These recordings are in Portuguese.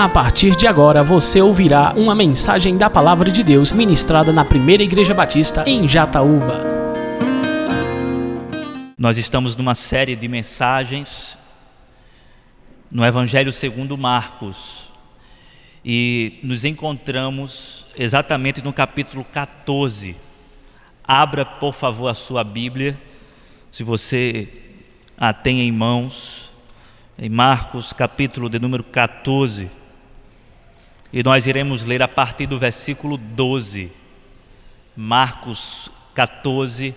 A partir de agora você ouvirá uma mensagem da Palavra de Deus ministrada na Primeira Igreja Batista em Jataúba. Nós estamos numa série de mensagens no Evangelho segundo Marcos e nos encontramos exatamente no capítulo 14. Abra, por favor, a sua Bíblia, se você a tem em mãos, em Marcos capítulo de número 14. E nós iremos ler a partir do versículo 12. Marcos 14,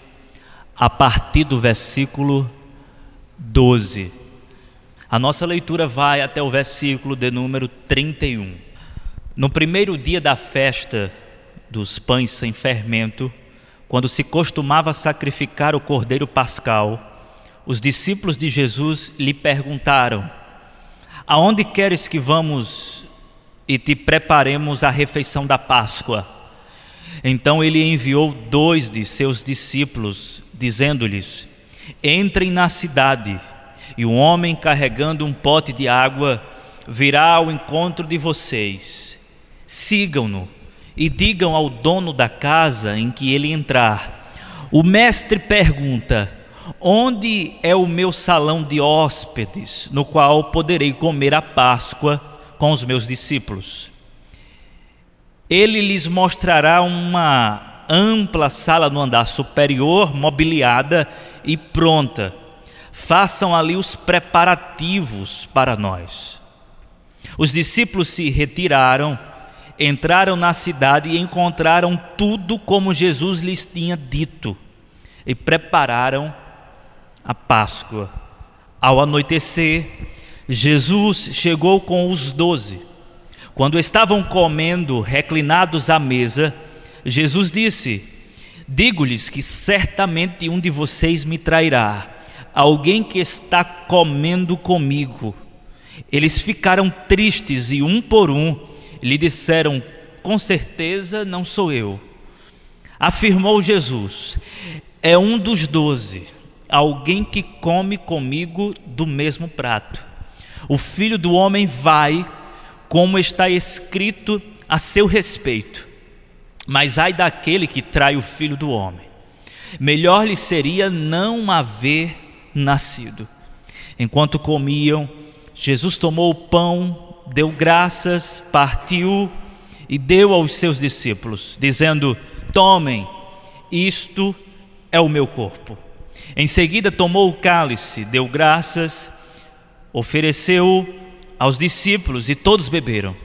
a partir do versículo 12. A nossa leitura vai até o versículo de número 31. No primeiro dia da festa dos pães sem fermento, quando se costumava sacrificar o cordeiro pascal, os discípulos de Jesus lhe perguntaram: Aonde queres que vamos e te preparemos a refeição da Páscoa? Então ele enviou dois de seus discípulos, dizendo-lhes: Entrem na cidade, e um homem carregando um pote de água virá ao encontro de vocês. Sigam-no e digam ao dono da casa em que ele entrar: O mestre pergunta: Onde é o meu salão de hóspedes, no qual poderei comer a Páscoa com os meus discípulos? Ele lhes mostrará uma ampla sala no andar superior, mobiliada e pronta. Façam ali os preparativos para nós. Os discípulos se retiraram, entraram na cidade e encontraram tudo como Jesus lhes tinha dito e prepararam a Páscoa. Ao anoitecer, Jesus chegou com os doze. Quando estavam comendo, reclinados à mesa, Jesus disse: Digo-lhes que certamente um de vocês me trairá, alguém que está comendo comigo. Eles ficaram tristes e, um por um, lhe disseram: Com certeza não sou eu. Afirmou Jesus: É um dos doze alguém que come comigo do mesmo prato. O filho do homem vai, como está escrito a seu respeito. Mas ai daquele que trai o filho do homem. Melhor lhe seria não haver nascido. Enquanto comiam, Jesus tomou o pão, deu graças, partiu e deu aos seus discípulos, dizendo: Tomem, isto é o meu corpo. Em seguida, tomou o cálice, deu graças, ofereceu aos discípulos e todos beberam.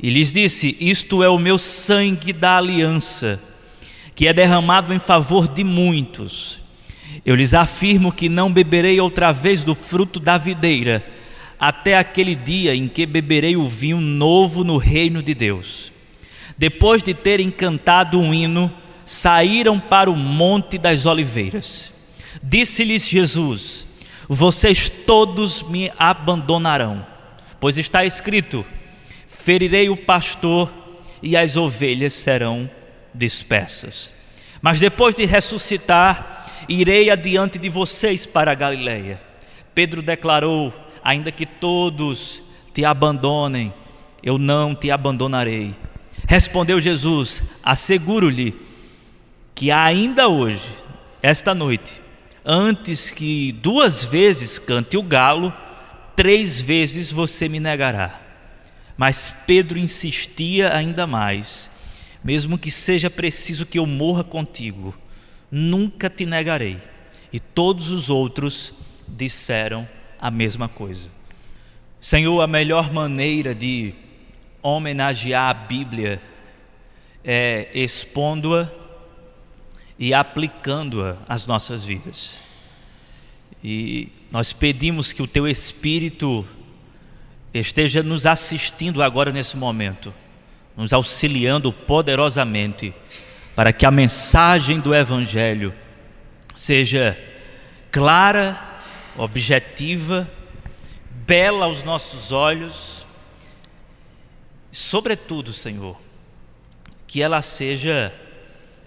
E lhes disse: Isto é o meu sangue da aliança, que é derramado em favor de muitos. Eu lhes afirmo que não beberei outra vez do fruto da videira, até aquele dia em que beberei o vinho novo no reino de Deus. Depois de terem cantado um hino, saíram para o Monte das Oliveiras. Disse-lhes Jesus: Vocês todos me abandonarão, pois está escrito: Ferirei o pastor e as ovelhas serão dispersas. Mas depois de ressuscitar, irei adiante de vocês para a Galileia. Pedro declarou: Ainda que todos te abandonem, eu não te abandonarei. Respondeu Jesus: Asseguro-lhe que ainda hoje, esta noite, antes que duas vezes cante o galo, três vezes você me negará. Mas Pedro insistia ainda mais: mesmo que seja preciso que eu morra contigo, nunca te negarei. E todos os outros disseram a mesma coisa. Senhor, a melhor maneira de homenagear a Bíblia é expondo-a e aplicando-a às nossas vidas. E nós pedimos que o Teu Espírito esteja nos assistindo agora nesse momento, nos auxiliando poderosamente para que a mensagem do Evangelho seja clara, objetiva, bela aos nossos olhos, sobretudo, Senhor, que ela seja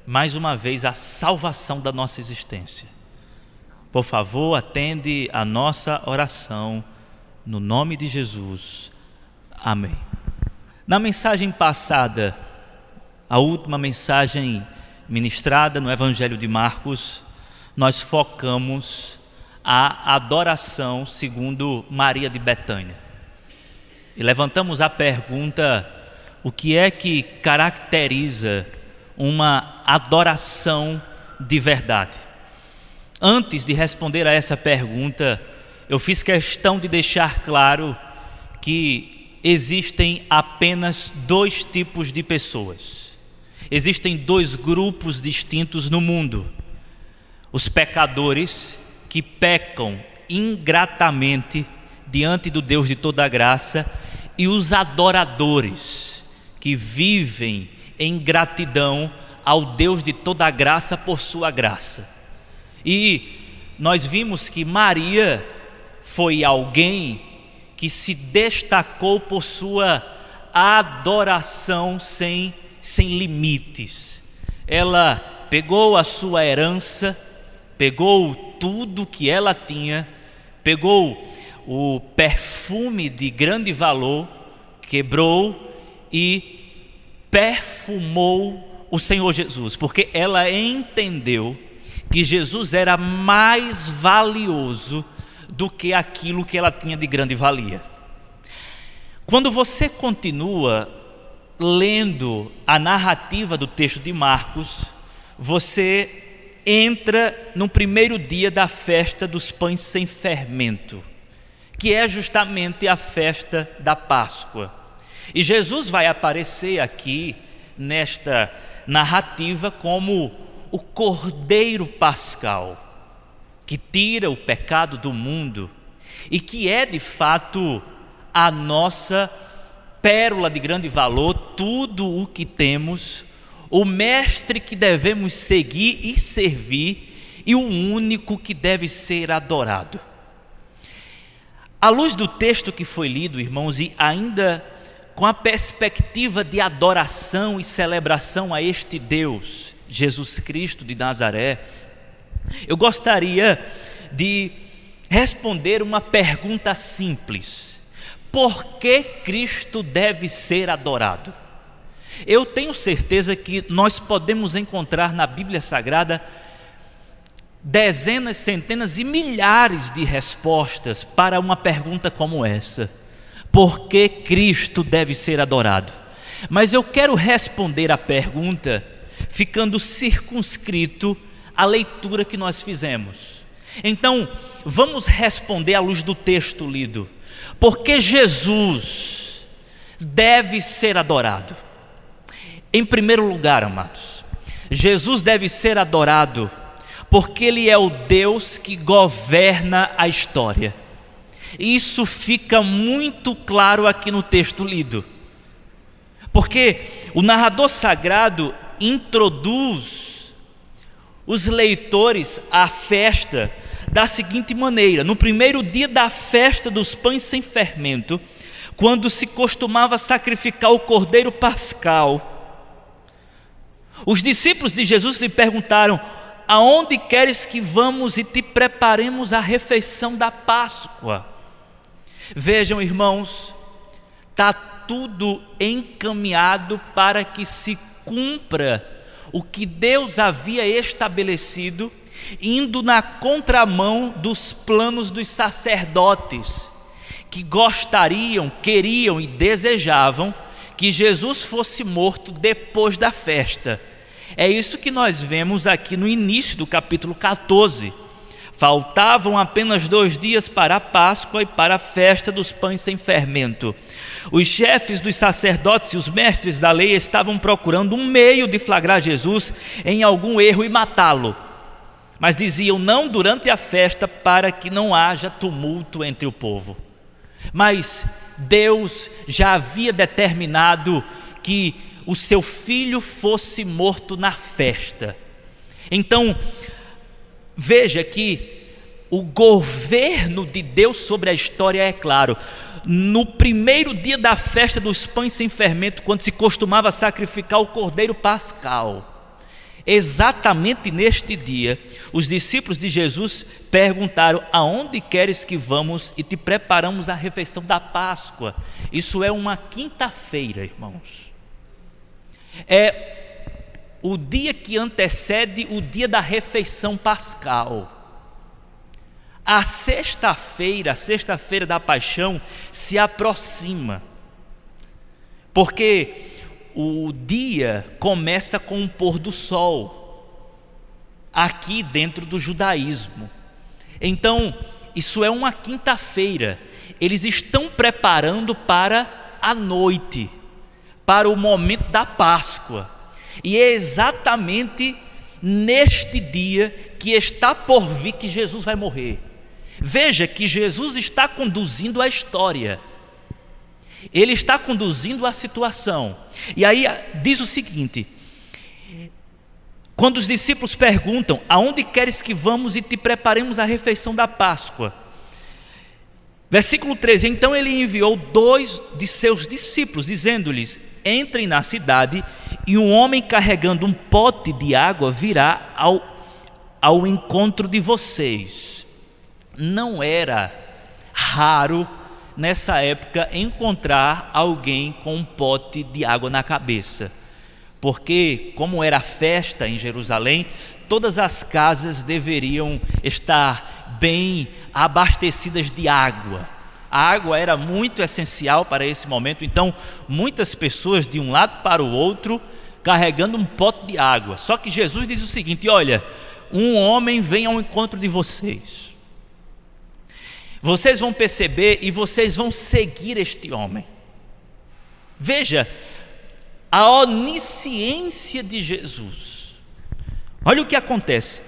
mais uma vez a salvação da nossa existência. Por favor, atende a nossa oração no nome de Jesus. Amém. Na mensagem passada, a última mensagem ministrada no Evangelho de Marcos, nós focamos a adoração segundo Maria de Betânia. E levantamos a pergunta: o que é que caracteriza uma adoração de verdade? Antes de responder a essa pergunta, eu fiz questão de deixar claro que existem apenas dois tipos de pessoas. Existem dois grupos distintos no mundo: os pecadores que pecam ingratamente diante do Deus de toda graça e os adoradores que vivem em gratidão ao Deus de toda graça por sua graça. E nós vimos que Maria foi alguém que se destacou por sua adoração sem, sem limites. Ela pegou a sua herança, pegou tudo que ela tinha, pegou o perfume de grande valor, quebrou e perfumou o Senhor Jesus, porque ela entendeu que Jesus era mais valioso do que aquilo que ela tinha de grande valia. Quando você continua lendo a narrativa do texto de Marcos, você entra no primeiro dia da festa dos pães sem fermento, que é justamente a festa da Páscoa. E Jesus vai aparecer aqui nesta narrativa como o Cordeiro Pascal, que tira o pecado do mundo e que é de fato a nossa pérola de grande valor, tudo o que temos, o mestre que devemos seguir e servir e o único que deve ser adorado. À luz do texto que foi lido, irmãos, e ainda com a perspectiva de adoração e celebração a este Deus, Jesus Cristo de Nazaré, eu gostaria de responder uma pergunta simples: por que Cristo deve ser adorado? Eu tenho certeza que nós podemos encontrar na Bíblia Sagrada dezenas, centenas e milhares de respostas para uma pergunta como essa: por que Cristo deve ser adorado? Mas eu quero responder a pergunta ficando circunscrito à leitura que nós fizemos. Então, vamos responder à luz do texto lido. Porque Jesus deve ser adorado. Em primeiro lugar, amados, Jesus deve ser adorado porque Ele é o Deus que governa a história. Isso fica muito claro aqui no texto lido. Porque o narrador sagrado introduz os leitores à festa da seguinte maneira: no primeiro dia da festa dos pães sem fermento, quando se costumava sacrificar o cordeiro pascal, os discípulos de Jesus lhe perguntaram: Aonde queres que vamos e te preparemos a refeição da Páscoa? Vejam, irmãos, está tudo encaminhado para que se cumpra o que Deus havia estabelecido, indo na contramão dos planos dos sacerdotes, que gostariam, queriam e desejavam que Jesus fosse morto depois da festa. É isso que nós vemos aqui no início do capítulo 14. Faltavam apenas dois dias para a Páscoa e para a festa dos pães sem fermento. Os chefes dos sacerdotes e os mestres da lei estavam procurando um meio de flagrar Jesus em algum erro e matá-lo. Mas diziam não durante a festa para que não haja tumulto entre o povo. Mas Deus já havia determinado que o seu filho fosse morto na festa. Então, veja que o governo de Deus sobre a história é claro no primeiro dia da festa dos pães sem fermento, quando se costumava sacrificar o cordeiro pascal. Exatamente neste dia, os discípulos de Jesus perguntaram: Aonde queres que vamos e te preparamos a refeição da Páscoa? Isso é uma quinta-feira, irmãos. É o dia que antecede o dia da refeição pascal. A sexta-feira, a sexta-feira da paixão, se aproxima, porque o dia começa com o pôr do sol, aqui dentro do judaísmo. Então, isso é uma quinta-feira, eles estão preparando para a noite, para o momento da Páscoa, e é exatamente neste dia que está por vir que Jesus vai morrer. Veja que Jesus está conduzindo a história. Ele está conduzindo a situação. E aí diz o seguinte: quando os discípulos perguntam: Aonde queres que vamos e te preparemos a refeição da Páscoa? Versículo 13: Então ele enviou dois de seus discípulos, dizendo-lhes: Entrem na cidade, e um homem carregando um pote de água virá ao, ao encontro de vocês. Não era raro nessa época encontrar alguém com um pote de água na cabeça. Porque, como era festa em Jerusalém, todas as casas deveriam estar bem abastecidas de água. A água era muito essencial para esse momento, então muitas pessoas de um lado para o outro carregando um pote de água. Só que Jesus diz o seguinte: olha, um homem vem ao encontro de vocês. Vocês vão perceber e vocês vão seguir este homem. Veja a onisciência de Jesus. Olha o que acontece.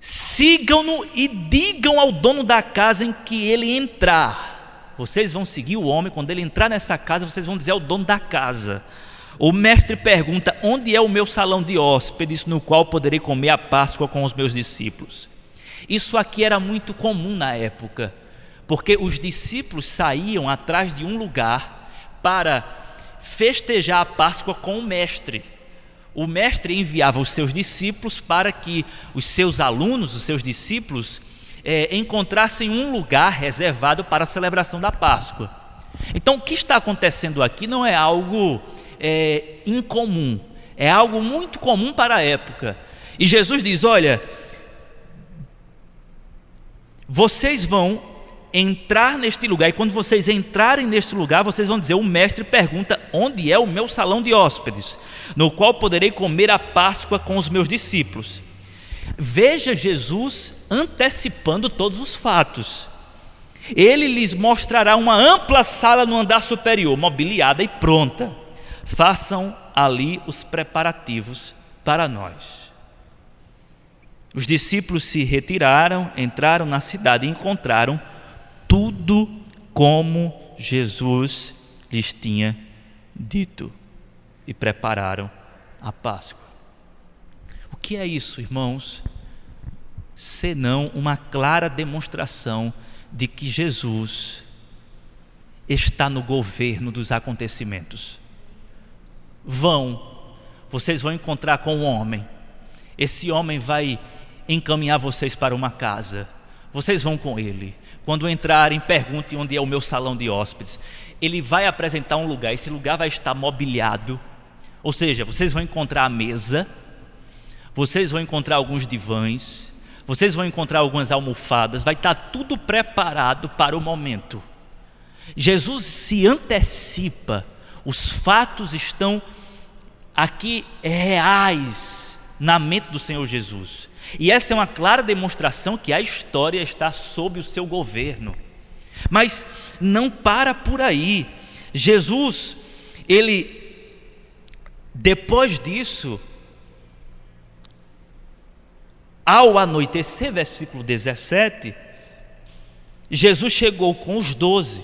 Sigam-no e digam ao dono da casa em que ele entrar. Vocês vão seguir o homem, quando ele entrar nessa casa, vocês vão dizer ao dono da casa. O mestre pergunta: Onde é o meu salão de hóspedes, no qual poderei comer a Páscoa com os meus discípulos? Isso aqui era muito comum na época, porque os discípulos saíam atrás de um lugar para festejar a Páscoa com o mestre. O mestre enviava os seus discípulos para que os seus alunos, os seus discípulos, é, encontrassem um lugar reservado para a celebração da Páscoa. Então, o que está acontecendo aqui não é algo é, incomum, é algo muito comum para a época. E Jesus diz: Olha, vocês vão entrar neste lugar, e quando vocês entrarem neste lugar, vocês vão dizer: O mestre pergunta: Onde é o meu salão de hóspedes, no qual poderei comer a Páscoa com os meus discípulos? Veja Jesus antecipando todos os fatos. Ele lhes mostrará uma ampla sala no andar superior, mobiliada e pronta. Façam ali os preparativos para nós. Os discípulos se retiraram, entraram na cidade e encontraram tudo como Jesus lhes tinha dito e prepararam a Páscoa. O que é isso, irmãos? Senão uma clara demonstração de que Jesus está no governo dos acontecimentos. Vão, vocês vão encontrar com um homem. Esse homem vai encaminhar vocês para uma casa. Vocês vão com ele. Quando entrarem, pergunte onde é o meu salão de hóspedes. Ele vai apresentar um lugar, esse lugar vai estar mobiliado. Ou seja, vocês vão encontrar a mesa, vocês vão encontrar alguns divãs, vocês vão encontrar algumas almofadas, vai estar tudo preparado para o momento. Jesus se antecipa, os fatos estão aqui reais na mente do Senhor Jesus. E essa é uma clara demonstração que a história está sob o seu governo. Mas não para por aí. Jesus, ele, depois disso, ao anoitecer, versículo 17, Jesus chegou com os doze.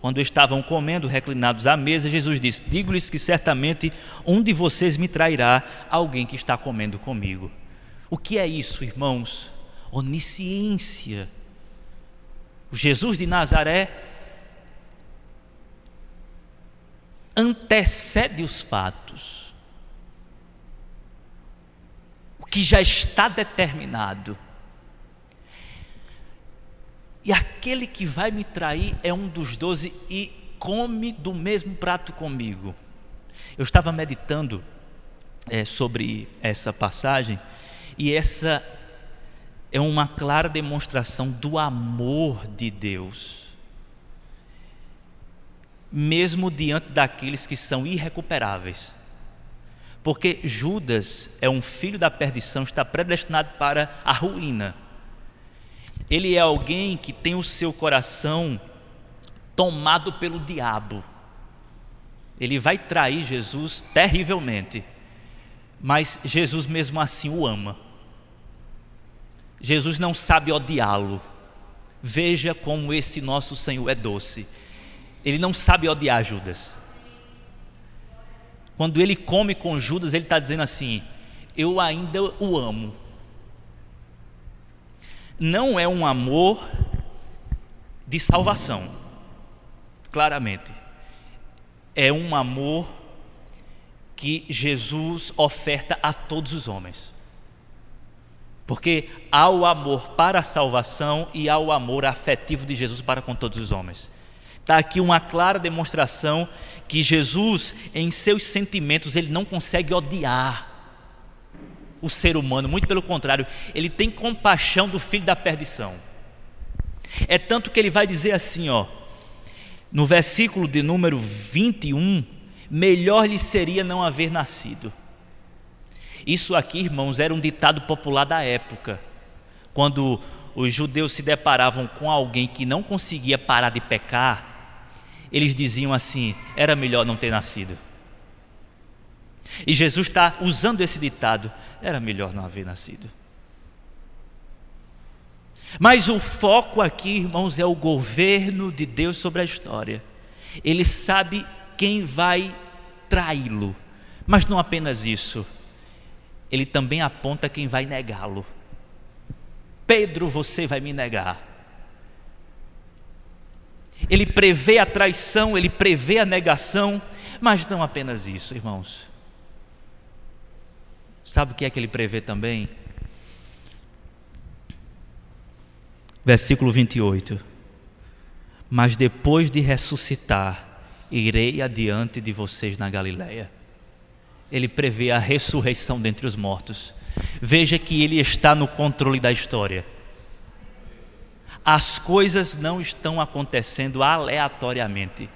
Quando estavam comendo, reclinados à mesa, Jesus disse: Digo-lhes que certamente um de vocês me trairá alguém que está comendo comigo. O que é isso, irmãos? Onisciência. O Jesus de Nazaré antecede os fatos. que já está determinado. E aquele que vai me trair é um dos doze e come do mesmo prato comigo. Eu estava meditando é, sobre essa passagem e essa é uma clara demonstração do amor de Deus, mesmo diante daqueles que são irrecuperáveis. Porque Judas é um filho da perdição, está predestinado para a ruína. Ele é alguém que tem o seu coração tomado pelo diabo. Ele vai trair Jesus terrivelmente, mas Jesus mesmo assim o ama. Jesus não sabe odiá-lo. Veja como esse nosso Senhor é doce. Ele não sabe odiar Judas. Quando ele come com Judas, ele está dizendo assim: Eu ainda o amo. Não é um amor de salvação, claramente. É um amor que Jesus oferta a todos os homens. Porque há o amor para a salvação e há o amor afetivo de Jesus para com todos os homens. Está aqui uma clara demonstração que Jesus, em seus sentimentos, ele não consegue odiar o ser humano, muito pelo contrário, ele tem compaixão do filho da perdição. É tanto que ele vai dizer assim, ó, no versículo de número 21, melhor lhe seria não haver nascido. Isso aqui, irmãos, era um ditado popular da época, quando os judeus se deparavam com alguém que não conseguia parar de pecar, eles diziam assim: era melhor não ter nascido. E Jesus está usando esse ditado: era melhor não haver nascido. Mas o foco aqui, irmãos, é o governo de Deus sobre a história. Ele sabe quem vai traí-lo, mas não apenas isso, ele também aponta quem vai negá-lo. Pedro, você vai me negar. Ele prevê a traição, ele prevê a negação, mas não apenas isso, irmãos. Sabe o que é que ele prevê também? Versículo 28. Mas depois de ressuscitar, irei adiante de vocês na Galileia. Ele prevê a ressurreição dentre os mortos. Veja que ele está no controle da história as coisas não estão acontecendo aleatoriamente.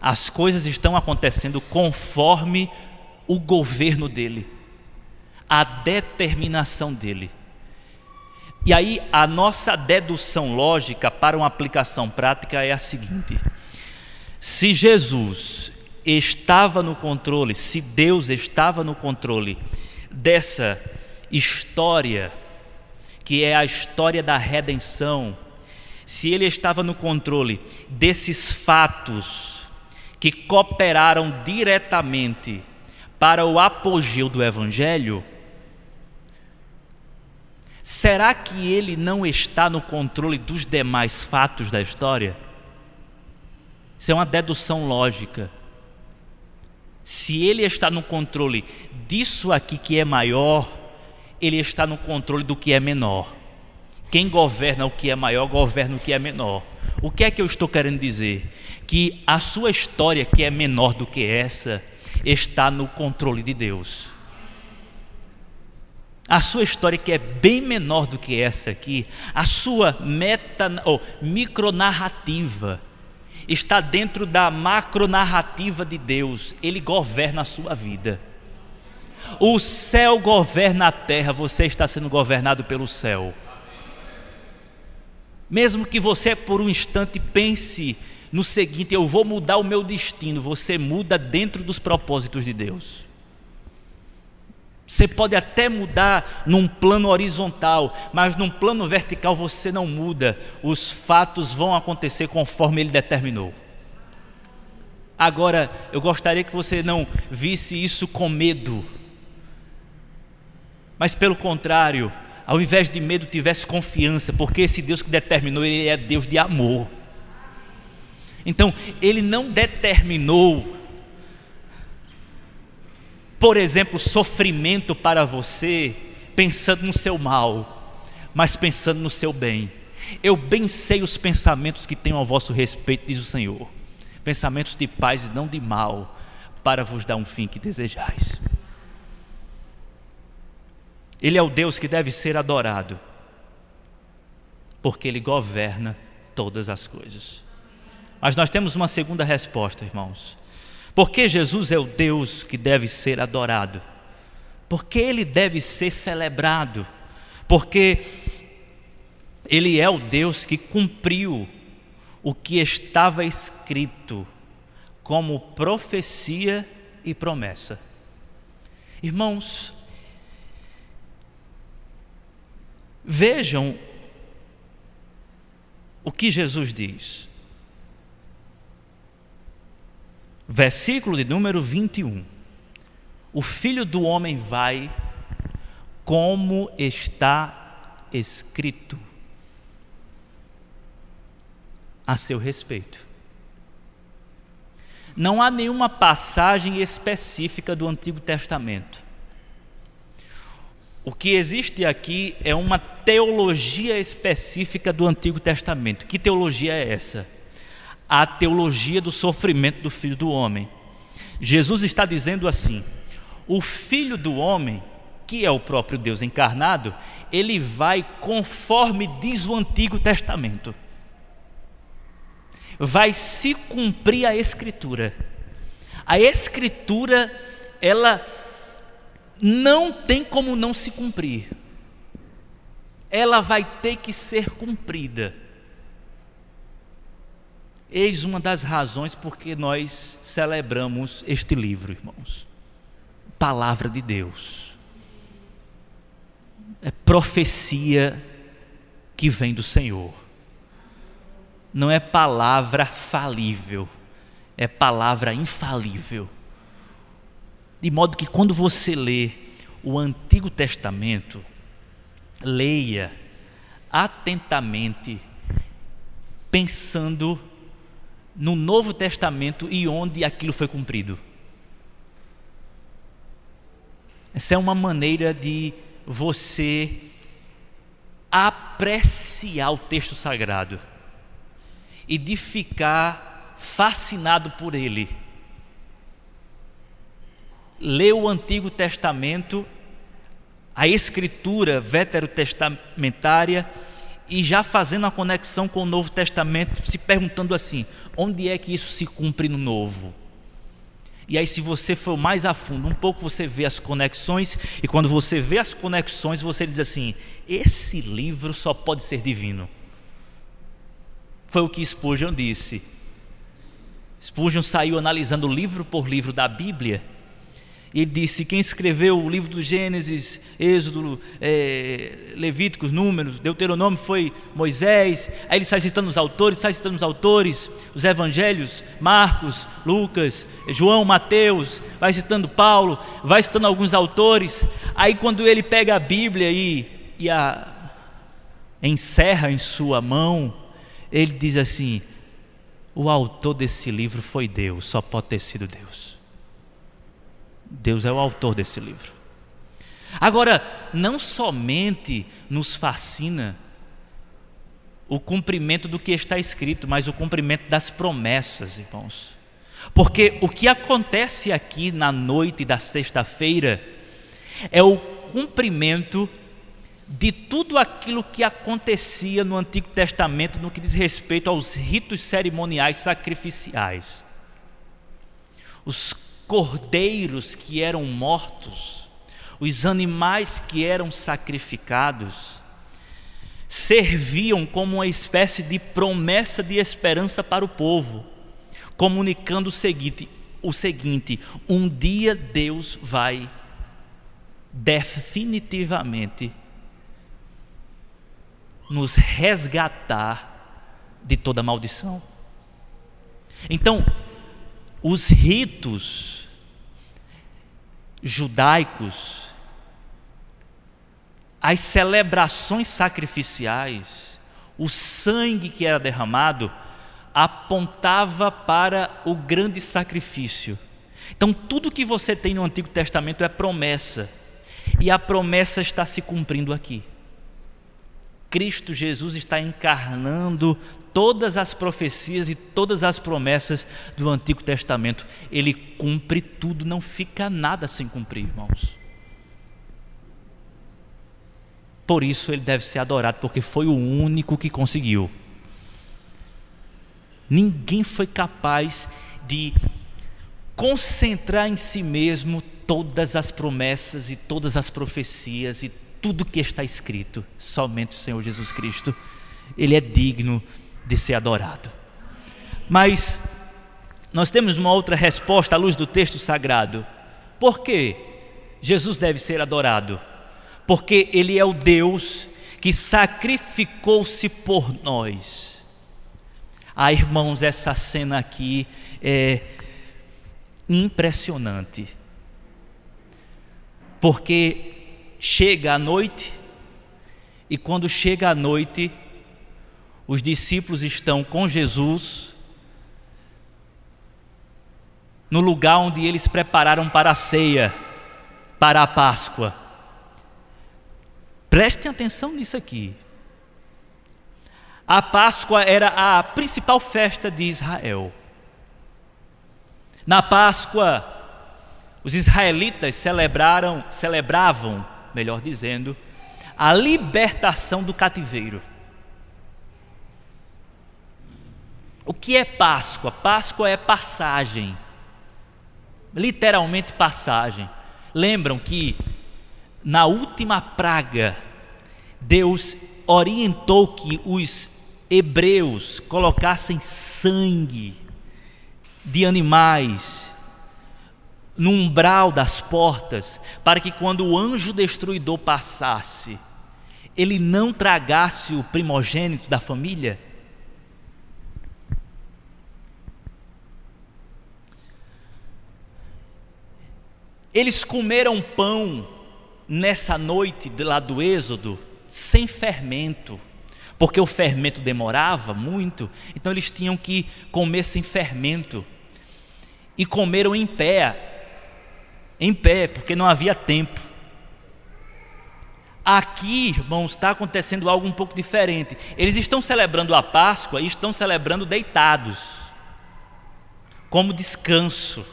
As coisas estão acontecendo conforme o governo dele, a determinação dele. E aí a nossa dedução lógica para uma aplicação prática é a seguinte: se Jesus estava no controle, se Deus estava no controle dessa história que é a história da redenção, se ele estava no controle desses fatos que cooperaram diretamente para o apogeu do Evangelho, será que ele não está no controle dos demais fatos da história? Isso é uma dedução lógica. Se ele está no controle disso aqui que é maior, ele está no controle do que é menor. Quem governa o que é maior, governa o que é menor. O que é que eu estou querendo dizer? Que a sua história, que é menor do que essa, está no controle de Deus. A sua história, que é bem menor do que essa aqui, a sua meta ou micronarrativa, está dentro da macronarrativa de Deus. Ele governa a sua vida. O céu governa a terra, você está sendo governado pelo céu. Mesmo que você por um instante pense no seguinte: eu vou mudar o meu destino, você muda dentro dos propósitos de Deus. Você pode até mudar num plano horizontal, mas num plano vertical você não muda. Os fatos vão acontecer conforme ele determinou. Agora, eu gostaria que você não visse isso com medo mas pelo contrário, ao invés de medo, tivesse confiança, porque esse Deus que determinou, ele é Deus de amor. Então, ele não determinou por exemplo, sofrimento para você, pensando no seu mal, mas pensando no seu bem. Eu bem sei os pensamentos que tenho ao vosso respeito, diz o Senhor. Pensamentos de paz e não de mal, para vos dar um fim que desejais. Ele é o Deus que deve ser adorado, porque Ele governa todas as coisas. Mas nós temos uma segunda resposta, irmãos. Porque Jesus é o Deus que deve ser adorado? Porque Ele deve ser celebrado? Porque Ele é o Deus que cumpriu o que estava escrito como profecia e promessa. Irmãos, vejam o que Jesus diz. Versículo de número 21. O filho do homem vai como está escrito a seu respeito. Não há nenhuma passagem específica do Antigo Testamento. O que existe aqui é uma teologia específica do Antigo Testamento. Que teologia é essa? A teologia do sofrimento do Filho do Homem. Jesus está dizendo assim: o Filho do Homem, que é o próprio Deus encarnado, ele vai conforme diz o Antigo Testamento vai se cumprir a escritura. A escritura, ela não tem como não se cumprir. Ela vai ter que ser cumprida. Eis uma das razões porque nós celebramos este livro, irmãos. Palavra de Deus. É profecia que vem do Senhor não é palavra falível, é palavra infalível. De modo que quando você lê o Antigo Testamento, leia atentamente, pensando no Novo Testamento e onde aquilo foi cumprido. Essa é uma maneira de você apreciar o texto sagrado e de ficar fascinado por ele. Lê o Antigo Testamento, a escritura veterotestamentária e já fazendo a conexão com o Novo Testamento, se perguntando assim: onde é que isso se cumpre no Novo? E aí, se você for mais a fundo, um pouco você vê as conexões, e quando você vê as conexões, você diz assim: esse livro só pode ser divino. Foi o que Spurgeon disse. Spurgeon saiu analisando livro por livro da Bíblia e ele disse: quem escreveu o livro do Gênesis, Êxodo, é, Levíticos, Números, Deuteronômio foi Moisés. Aí ele sai citando os autores, sai citando os autores, os evangelhos, Marcos, Lucas, João, Mateus, vai citando Paulo, vai citando alguns autores. Aí quando ele pega a Bíblia e, e a encerra em sua mão, ele diz assim: o autor desse livro foi Deus, só pode ter sido Deus. Deus é o autor desse livro. Agora, não somente nos fascina o cumprimento do que está escrito, mas o cumprimento das promessas, irmãos. Porque o que acontece aqui na noite da sexta-feira é o cumprimento de tudo aquilo que acontecia no Antigo Testamento no que diz respeito aos ritos cerimoniais sacrificiais. Os cordeiros que eram mortos, os animais que eram sacrificados, serviam como uma espécie de promessa de esperança para o povo, comunicando o seguinte: o seguinte, um dia Deus vai definitivamente nos resgatar de toda maldição. Então, os ritos judaicos, as celebrações sacrificiais, o sangue que era derramado, apontava para o grande sacrifício Então, tudo que você tem no Antigo Testamento é promessa, e a promessa está se cumprindo aqui. Cristo Jesus está encarnando todas as profecias e todas as promessas do Antigo Testamento. Ele cumpre tudo, não fica nada sem cumprir, irmãos. Por isso ele deve ser adorado, porque foi o único que conseguiu. Ninguém foi capaz de concentrar em si mesmo todas as promessas e todas as profecias e tudo que está escrito. Somente o Senhor Jesus Cristo. Ele é digno de ser adorado. Mas nós temos uma outra resposta à luz do texto sagrado. Por que Jesus deve ser adorado? Porque Ele é o Deus que sacrificou-se por nós. Ah, irmãos, essa cena aqui é impressionante. Porque chega a noite, e quando chega a noite, os discípulos estão com Jesus no lugar onde eles prepararam para a ceia, para a Páscoa. Prestem atenção nisso aqui. A Páscoa era a principal festa de Israel. Na Páscoa, os israelitas celebraram, celebravam, melhor dizendo, a libertação do cativeiro. O que é Páscoa? Páscoa é passagem, literalmente passagem. Lembram que na última praga, Deus orientou que os hebreus colocassem sangue de animais no umbral das portas, para que quando o anjo destruidor passasse, ele não tragasse o primogênito da família? Eles comeram pão nessa noite lá do Êxodo sem fermento, porque o fermento demorava muito, então eles tinham que comer sem fermento. E comeram em pé, em pé, porque não havia tempo. Aqui, irmãos, está acontecendo algo um pouco diferente. Eles estão celebrando a Páscoa e estão celebrando deitados, como descanso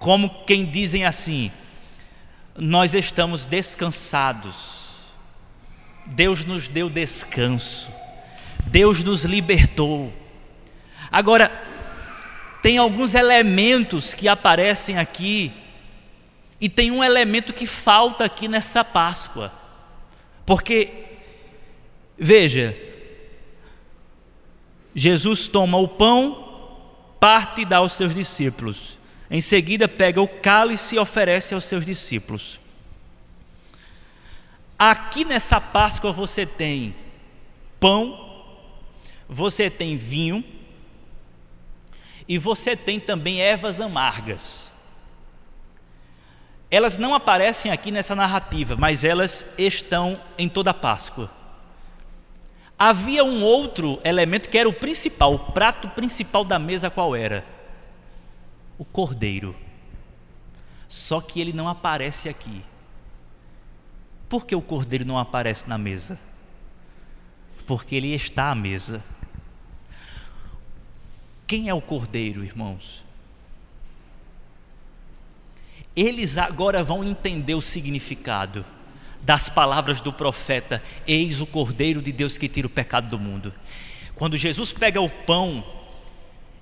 como quem dizem assim: nós estamos descansados, Deus nos deu descanso, Deus nos libertou. Agora, tem alguns elementos que aparecem aqui, e tem um elemento que falta aqui nessa Páscoa, porque, veja, Jesus toma o pão, parte e dá aos seus discípulos. Em seguida, pega o cálice e oferece aos seus discípulos. Aqui nessa Páscoa você tem pão, você tem vinho e você tem também ervas amargas. Elas não aparecem aqui nessa narrativa, mas elas estão em toda a Páscoa. Havia um outro elemento que era o principal, o prato principal da mesa qual era? O cordeiro. Só que ele não aparece aqui. Por que o cordeiro não aparece na mesa? Porque ele está à mesa. Quem é o cordeiro, irmãos? Eles agora vão entender o significado das palavras do profeta: Eis o cordeiro de Deus que tira o pecado do mundo. Quando Jesus pega o pão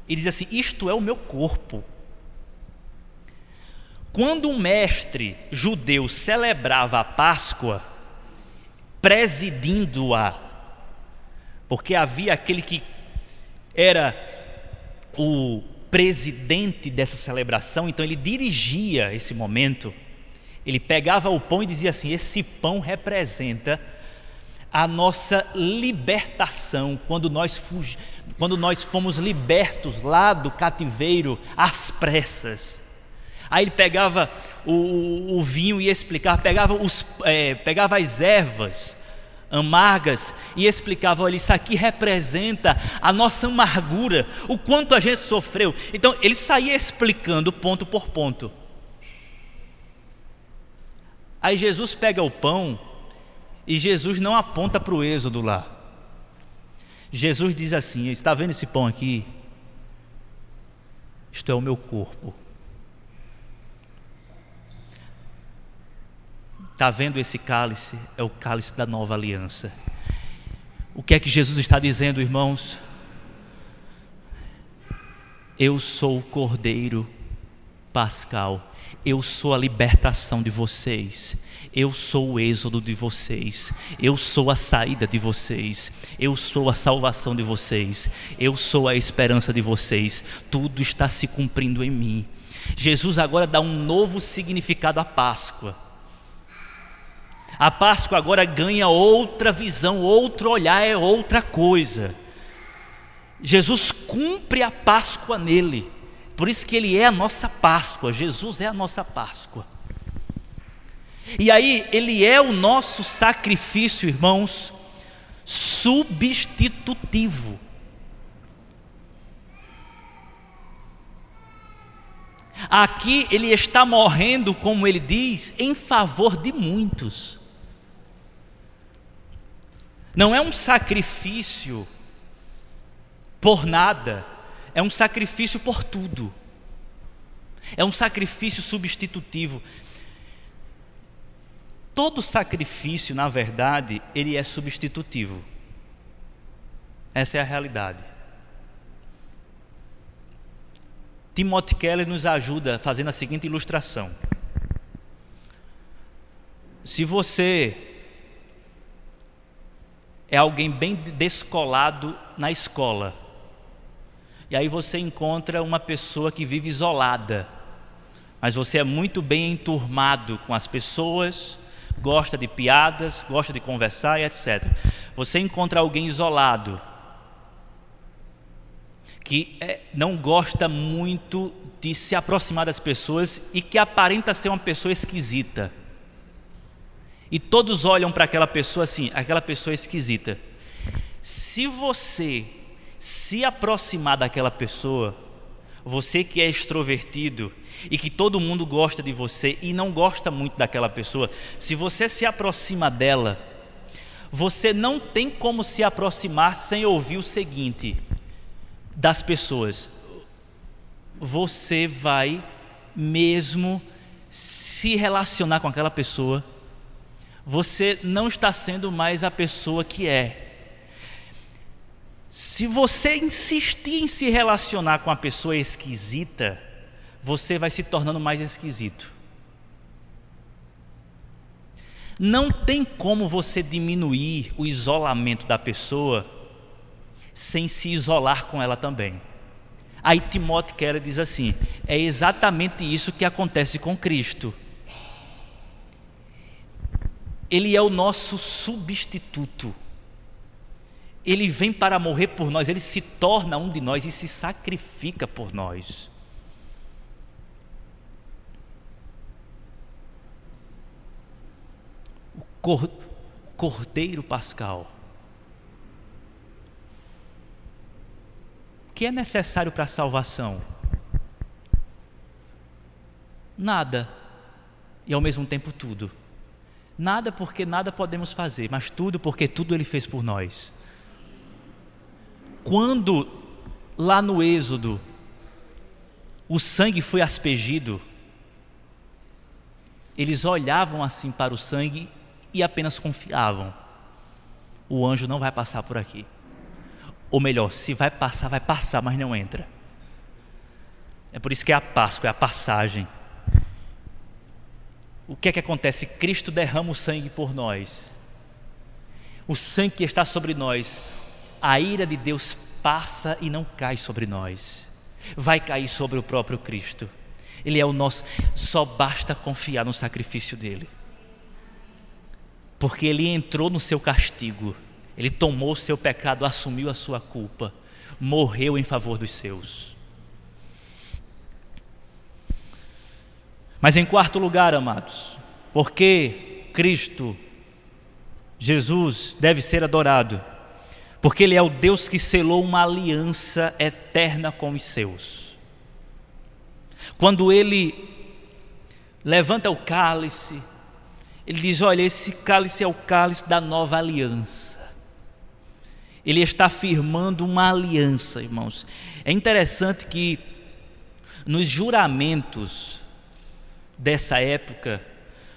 e diz assim: Isto é o meu corpo quando um mestre judeu celebrava a Páscoa, presidindo-a, porque havia aquele que era o presidente dessa celebração, então ele dirigia esse momento. Ele pegava o pão e dizia assim: Esse pão representa a nossa libertação, quando nós, quando nós fomos libertos lá do cativeiro às pressas. Aí ele pegava o, o vinho e explicava, pegava, os, é, pegava as ervas amargas e explicavam: olha, isso aqui representa a nossa amargura, o quanto a gente sofreu. Então ele saía explicando ponto por ponto. Aí Jesus pega o pão e Jesus não aponta para o êxodo lá. Jesus diz assim: está vendo esse pão aqui? Isto é o meu corpo. Está vendo esse cálice? É o cálice da nova aliança. O que é que Jesus está dizendo, irmãos? Eu sou o Cordeiro Pascal. Eu sou a libertação de vocês. Eu sou o êxodo de vocês. Eu sou a saída de vocês. Eu sou a salvação de vocês. Eu sou a esperança de vocês. Tudo está se cumprindo em mim. Jesus agora dá um novo significado à Páscoa. A Páscoa agora ganha outra visão, outro olhar, é outra coisa. Jesus cumpre a Páscoa nele. Por isso que ele é a nossa Páscoa. Jesus é a nossa Páscoa. E aí, ele é o nosso sacrifício, irmãos, substitutivo. Aqui ele está morrendo, como ele diz, em favor de muitos. Não é um sacrifício por nada, é um sacrifício por tudo. É um sacrifício substitutivo. Todo sacrifício, na verdade, ele é substitutivo. Essa é a realidade. Timothy Keller nos ajuda fazendo a seguinte ilustração. Se você é alguém bem descolado na escola. E aí você encontra uma pessoa que vive isolada, mas você é muito bem enturmado com as pessoas, gosta de piadas, gosta de conversar e etc. Você encontra alguém isolado, que é, não gosta muito de se aproximar das pessoas e que aparenta ser uma pessoa esquisita. E todos olham para aquela pessoa assim, aquela pessoa esquisita. Se você se aproximar daquela pessoa, você que é extrovertido e que todo mundo gosta de você e não gosta muito daquela pessoa, se você se aproxima dela, você não tem como se aproximar sem ouvir o seguinte das pessoas. Você vai mesmo se relacionar com aquela pessoa você não está sendo mais a pessoa que é. Se você insistir em se relacionar com a pessoa esquisita, você vai se tornando mais esquisito. Não tem como você diminuir o isolamento da pessoa sem se isolar com ela também. Aí Timóteo Keller diz assim: é exatamente isso que acontece com Cristo. Ele é o nosso substituto. Ele vem para morrer por nós, ele se torna um de nós e se sacrifica por nós. O Cordeiro Pascal. O que é necessário para a salvação? Nada, e ao mesmo tempo tudo. Nada porque nada podemos fazer, mas tudo porque tudo Ele fez por nós. Quando lá no Êxodo o sangue foi aspergido, eles olhavam assim para o sangue e apenas confiavam: o anjo não vai passar por aqui. Ou melhor, se vai passar, vai passar, mas não entra. É por isso que é a Páscoa, é a passagem o que é que acontece? Cristo derrama o sangue por nós. O sangue que está sobre nós, a ira de Deus passa e não cai sobre nós. Vai cair sobre o próprio Cristo. Ele é o nosso, só basta confiar no sacrifício dele. Porque ele entrou no seu castigo. Ele tomou o seu pecado, assumiu a sua culpa, morreu em favor dos seus. Mas em quarto lugar, amados, porque Cristo Jesus deve ser adorado, porque Ele é o Deus que selou uma aliança eterna com os seus. Quando Ele levanta o cálice, Ele diz: Olha, esse cálice é o cálice da nova aliança. Ele está firmando uma aliança, irmãos. É interessante que nos juramentos dessa época,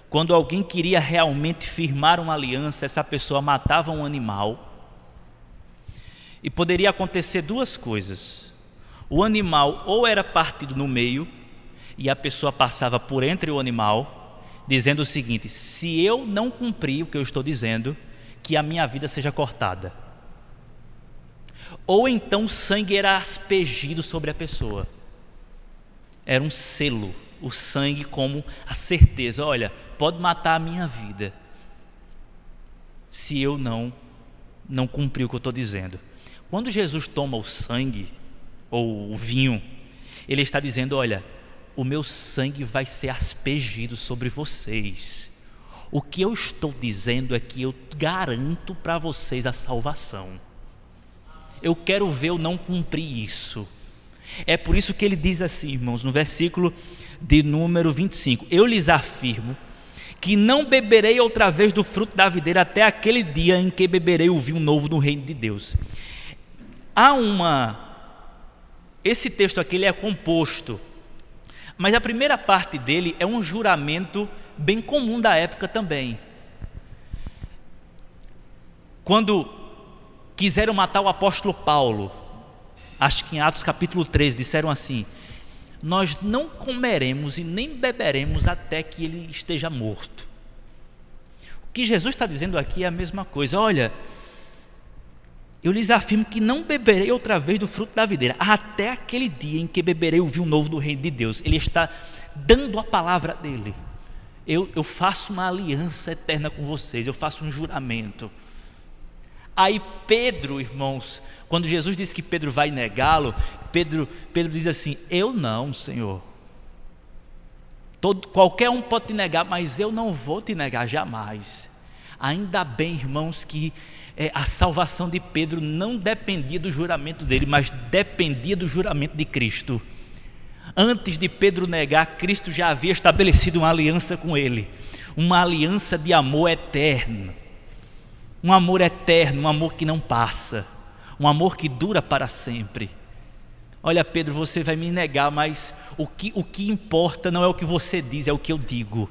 quando alguém queria realmente firmar uma aliança, essa pessoa matava um animal. E poderia acontecer duas coisas. O animal ou era partido no meio, e a pessoa passava por entre o animal, dizendo o seguinte: se eu não cumprir o que eu estou dizendo, que a minha vida seja cortada. Ou então o sangue era aspergido sobre a pessoa. Era um selo o sangue como a certeza: olha, pode matar a minha vida, se eu não não cumprir o que eu estou dizendo. Quando Jesus toma o sangue ou o vinho, ele está dizendo: olha, o meu sangue vai ser aspergido sobre vocês. O que eu estou dizendo é que eu garanto para vocês a salvação. Eu quero ver eu não cumprir isso. É por isso que ele diz assim, irmãos, no versículo de número 25: Eu lhes afirmo que não beberei outra vez do fruto da videira até aquele dia em que beberei o vinho novo no reino de Deus. Há uma. Esse texto aqui ele é composto, mas a primeira parte dele é um juramento bem comum da época também. Quando quiseram matar o apóstolo Paulo, acho que em Atos capítulo 13, disseram assim: nós não comeremos e nem beberemos até que ele esteja morto. O que Jesus está dizendo aqui é a mesma coisa. Olha, eu lhes afirmo que não beberei outra vez do fruto da videira, até aquele dia em que beberei o vinho novo do reino de Deus. Ele está dando a palavra dele. Eu, eu faço uma aliança eterna com vocês, eu faço um juramento. Aí Pedro, irmãos, quando Jesus disse que Pedro vai negá-lo, Pedro, Pedro diz assim: Eu não, Senhor. Todo, qualquer um pode te negar, mas eu não vou te negar jamais. Ainda bem, irmãos, que é, a salvação de Pedro não dependia do juramento dele, mas dependia do juramento de Cristo. Antes de Pedro negar, Cristo já havia estabelecido uma aliança com ele, uma aliança de amor eterno um amor eterno, um amor que não passa, um amor que dura para sempre. Olha, Pedro, você vai me negar, mas o que, o que importa não é o que você diz, é o que eu digo.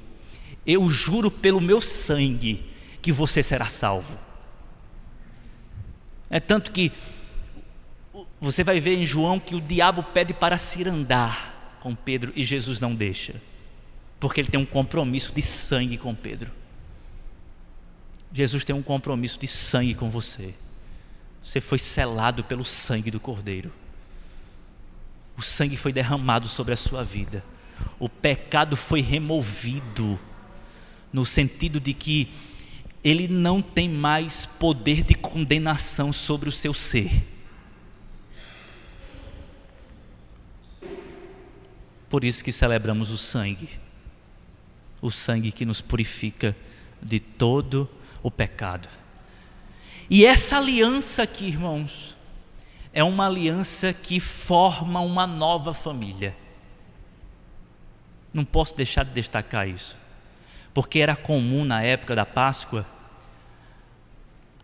Eu juro pelo meu sangue que você será salvo. É tanto que você vai ver em João que o diabo pede para se andar com Pedro e Jesus não deixa, porque ele tem um compromisso de sangue com Pedro. Jesus tem um compromisso de sangue com você. Você foi selado pelo sangue do Cordeiro. O sangue foi derramado sobre a sua vida. O pecado foi removido, no sentido de que ele não tem mais poder de condenação sobre o seu ser. Por isso que celebramos o sangue, o sangue que nos purifica de todo o pecado. E essa aliança aqui, irmãos, é uma aliança que forma uma nova família. Não posso deixar de destacar isso, porque era comum na época da Páscoa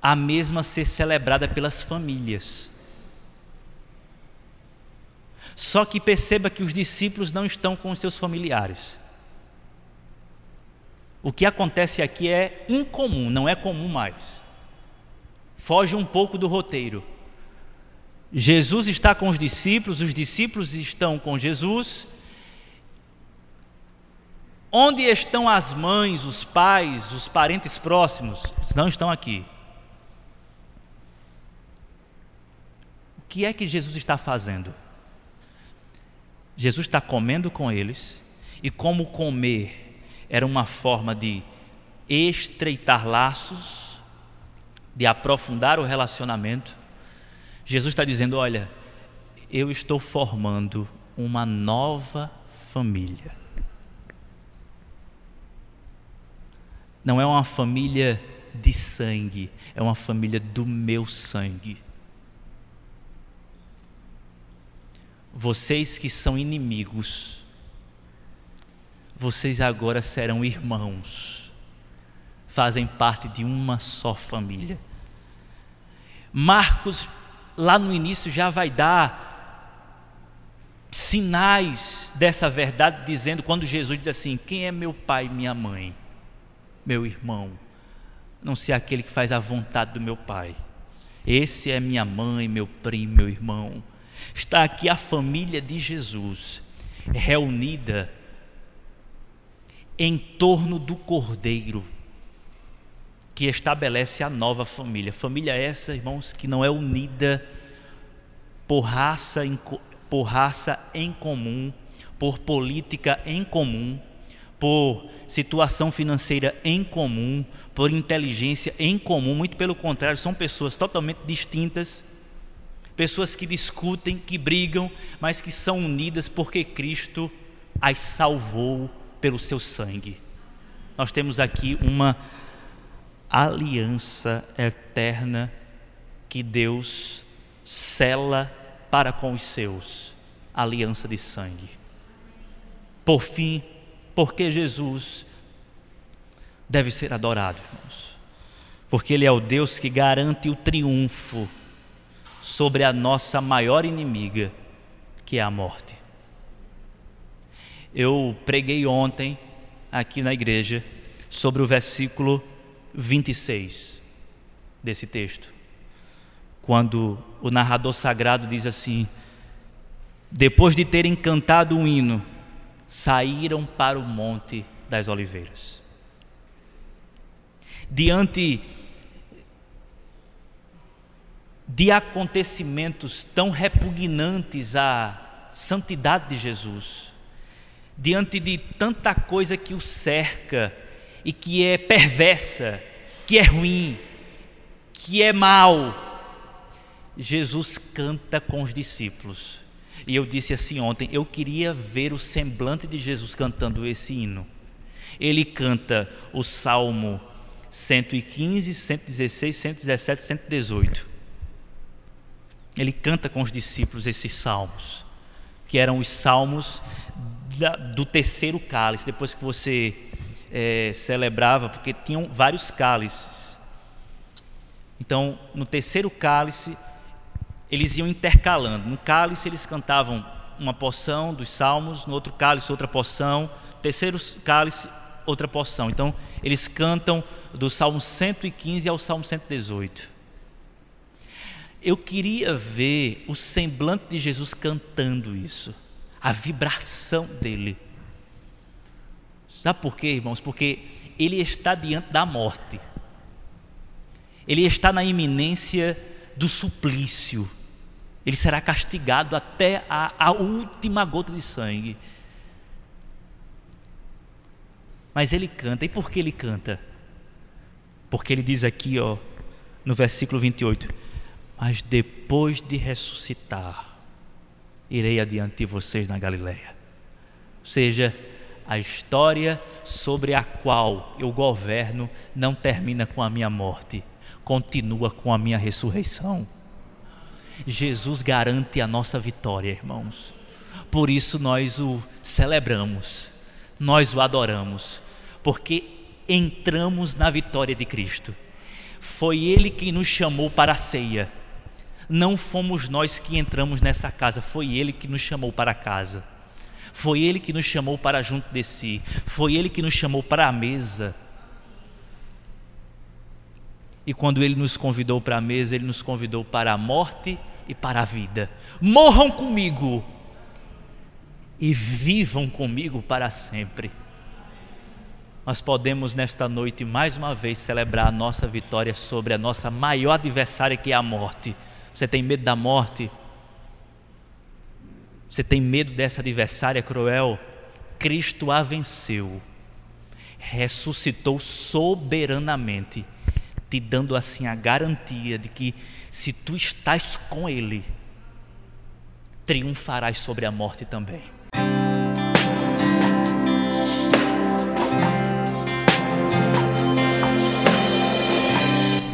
a mesma ser celebrada pelas famílias. Só que perceba que os discípulos não estão com seus familiares. O que acontece aqui é incomum, não é comum mais. Foge um pouco do roteiro. Jesus está com os discípulos, os discípulos estão com Jesus. Onde estão as mães, os pais, os parentes próximos? Não estão aqui. O que é que Jesus está fazendo? Jesus está comendo com eles, e como comer era uma forma de estreitar laços, de aprofundar o relacionamento. Jesus está dizendo: Olha, eu estou formando uma nova família. Não é uma família de sangue, é uma família do meu sangue. Vocês que são inimigos, vocês agora serão irmãos, fazem parte de uma só família. Marcos, lá no início, já vai dar sinais dessa verdade, dizendo, quando Jesus diz assim: Quem é meu pai e minha mãe? Meu irmão, não se aquele que faz a vontade do meu pai. Esse é minha mãe, meu primo, meu irmão. Está aqui a família de Jesus, reunida em torno do Cordeiro, que estabelece a nova família. Família essa, irmãos, que não é unida por raça, por raça em comum, por política em comum, por situação financeira em comum, por inteligência em comum, muito pelo contrário, são pessoas totalmente distintas, pessoas que discutem, que brigam, mas que são unidas porque Cristo as salvou pelo seu sangue. Nós temos aqui uma aliança eterna que Deus cela para com os seus aliança de sangue. Por fim, porque Jesus deve ser adorado, irmãos? Porque Ele é o Deus que garante o triunfo sobre a nossa maior inimiga, que é a morte. Eu preguei ontem aqui na igreja sobre o versículo 26 desse texto quando o narrador sagrado diz assim: depois de terem cantado um hino, saíram para o Monte das Oliveiras. Diante de acontecimentos tão repugnantes à santidade de Jesus, diante de tanta coisa que o cerca e que é perversa, que é ruim, que é mal, Jesus canta com os discípulos. E eu disse assim ontem: eu queria ver o semblante de Jesus cantando esse hino. Ele canta o Salmo 115, 116, 117, 118. Ele canta com os discípulos esses salmos, que eram os salmos da, do terceiro cálice, depois que você é, celebrava, porque tinham vários cálices. Então, no terceiro cálice, eles iam intercalando. No cálice eles cantavam uma porção dos salmos, no outro cálice outra porção, no terceiro cálice outra porção. Então eles cantam do Salmo 115 ao Salmo 118. Eu queria ver o semblante de Jesus cantando isso, a vibração dele. Sabe por quê, irmãos? Porque ele está diante da morte. Ele está na iminência do suplício. Ele será castigado até a, a última gota de sangue. Mas ele canta. E por que ele canta? Porque ele diz aqui, ó, no versículo 28, mas depois de ressuscitar, irei adiante de vocês na Galileia. Ou seja, a história sobre a qual eu governo não termina com a minha morte, continua com a minha ressurreição. Jesus garante a nossa vitória, irmãos. Por isso nós o celebramos, nós o adoramos, porque entramos na vitória de Cristo. Foi Ele quem nos chamou para a ceia. Não fomos nós que entramos nessa casa, foi Ele que nos chamou para casa. Foi Ele que nos chamou para junto de si. Foi Ele que nos chamou para a mesa. E quando ele nos convidou para a mesa, ele nos convidou para a morte e para a vida. Morram comigo e vivam comigo para sempre. Nós podemos nesta noite mais uma vez celebrar a nossa vitória sobre a nossa maior adversária que é a morte. Você tem medo da morte? Você tem medo dessa adversária cruel? Cristo a venceu, ressuscitou soberanamente te dando assim a garantia de que se tu estás com Ele, triunfarás sobre a morte também.